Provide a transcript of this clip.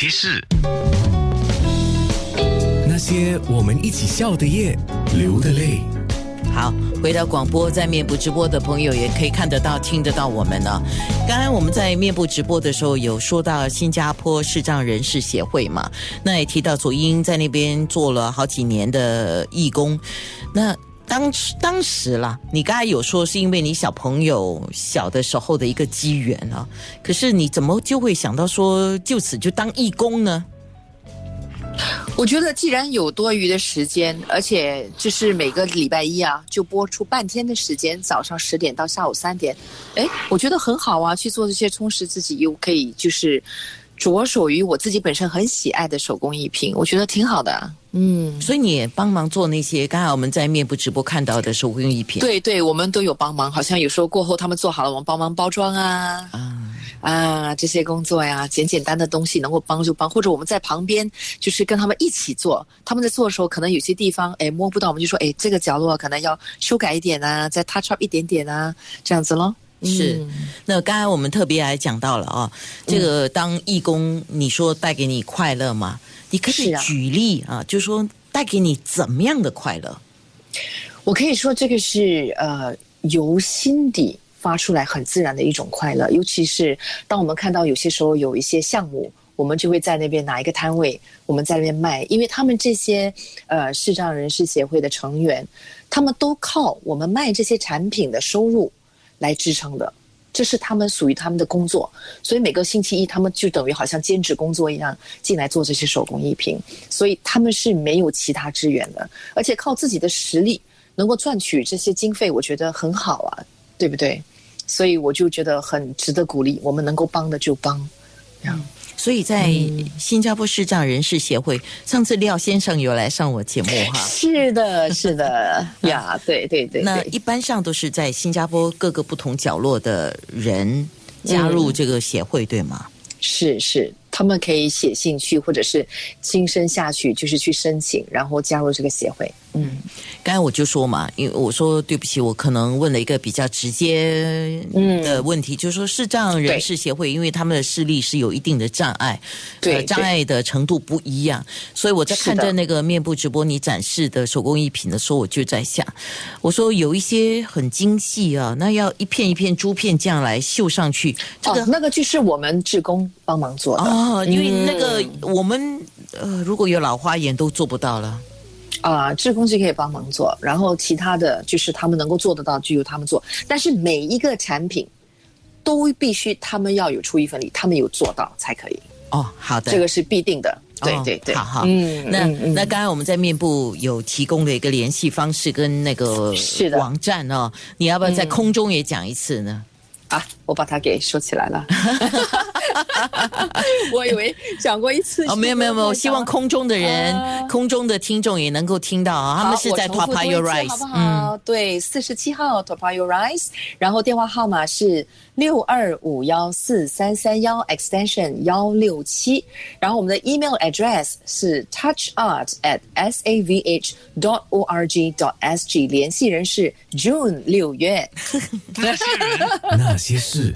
些事，那些我们一起笑的夜，流的泪。好，回到广播，在面部直播的朋友也可以看得到、听得到我们呢。刚刚我们在面部直播的时候有说到新加坡视障人士协会嘛，那也提到左英在那边做了好几年的义工。那当时当时啦，你刚才有说是因为你小朋友小的时候的一个机缘啊，可是你怎么就会想到说就此就当义工呢？我觉得既然有多余的时间，而且就是每个礼拜一啊，就播出半天的时间，早上十点到下午三点，哎，我觉得很好啊，去做这些充实自己，又可以就是着手于我自己本身很喜爱的手工艺品，我觉得挺好的。嗯，所以你也帮忙做那些刚才我们在面部直播看到的手工艺品。对对，我们都有帮忙，好像有时候过后他们做好了，我们帮忙包装啊。啊。啊，这些工作呀，简简单的东西能够帮就帮，或者我们在旁边就是跟他们一起做。他们在做的时候，可能有些地方哎摸不到，我们就说哎这个角落可能要修改一点啊，再 touch up 一点点啊，这样子咯。是，那刚才我们特别还讲到了啊，这个当义工，你说带给你快乐吗？你可以举例啊，就说带给你怎么样的快乐？我可以说这个是呃由心底。发出来很自然的一种快乐，尤其是当我们看到有些时候有一些项目，我们就会在那边拿一个摊位，我们在那边卖，因为他们这些呃视障人士协会的成员，他们都靠我们卖这些产品的收入来支撑的，这是他们属于他们的工作，所以每个星期一他们就等于好像兼职工作一样进来做这些手工艺品，所以他们是没有其他资源的，而且靠自己的实力能够赚取这些经费，我觉得很好啊。对不对？所以我就觉得很值得鼓励，我们能够帮的就帮。嗯，所以在新加坡视障人士协会，上次廖先生有来上我节目哈。是的，是的 呀，对对对。那一般上都是在新加坡各个不同角落的人加入这个协会，对吗？是是。他们可以写信去，或者是亲身下去，就是去申请，然后加入这个协会。嗯，刚才我就说嘛，因为我说对不起，我可能问了一个比较直接的问题，就是说视障人士协会，因为他们的视力是有一定的障碍，对障碍的程度不一样，所以我在看着那个面部直播你展示的手工艺品的时候，我就在想，我说有一些很精细啊，那要一片一片珠片这样来绣上去，这个那个就是我们志工帮忙做的。哦，因为那个我们呃，如果有老花眼都做不到了。啊，志工就可以帮忙做，然后其他的就是他们能够做得到，就由他们做。但是每一个产品都必须他们要有出一份力，他们有做到才可以。哦，好的，这个是必定的。对对对，好好。嗯，那那刚才我们在面部有提供的一个联系方式跟那个网站哦，你要不要在空中也讲一次呢？啊，我把它给收起来了。我以为讲过一次哦，没有没有没有，希望空中的人、空中的听众也能够听到啊。他们是在 Top of Your Rise，好不好？对，四十七号 Top of Your Rise，然后电话号码是六二五幺四三三幺 Extension 幺六七，然后我们的 Email address 是 touchart at savh dot org dot sg，联系人是 June 六月。那些人。那些事。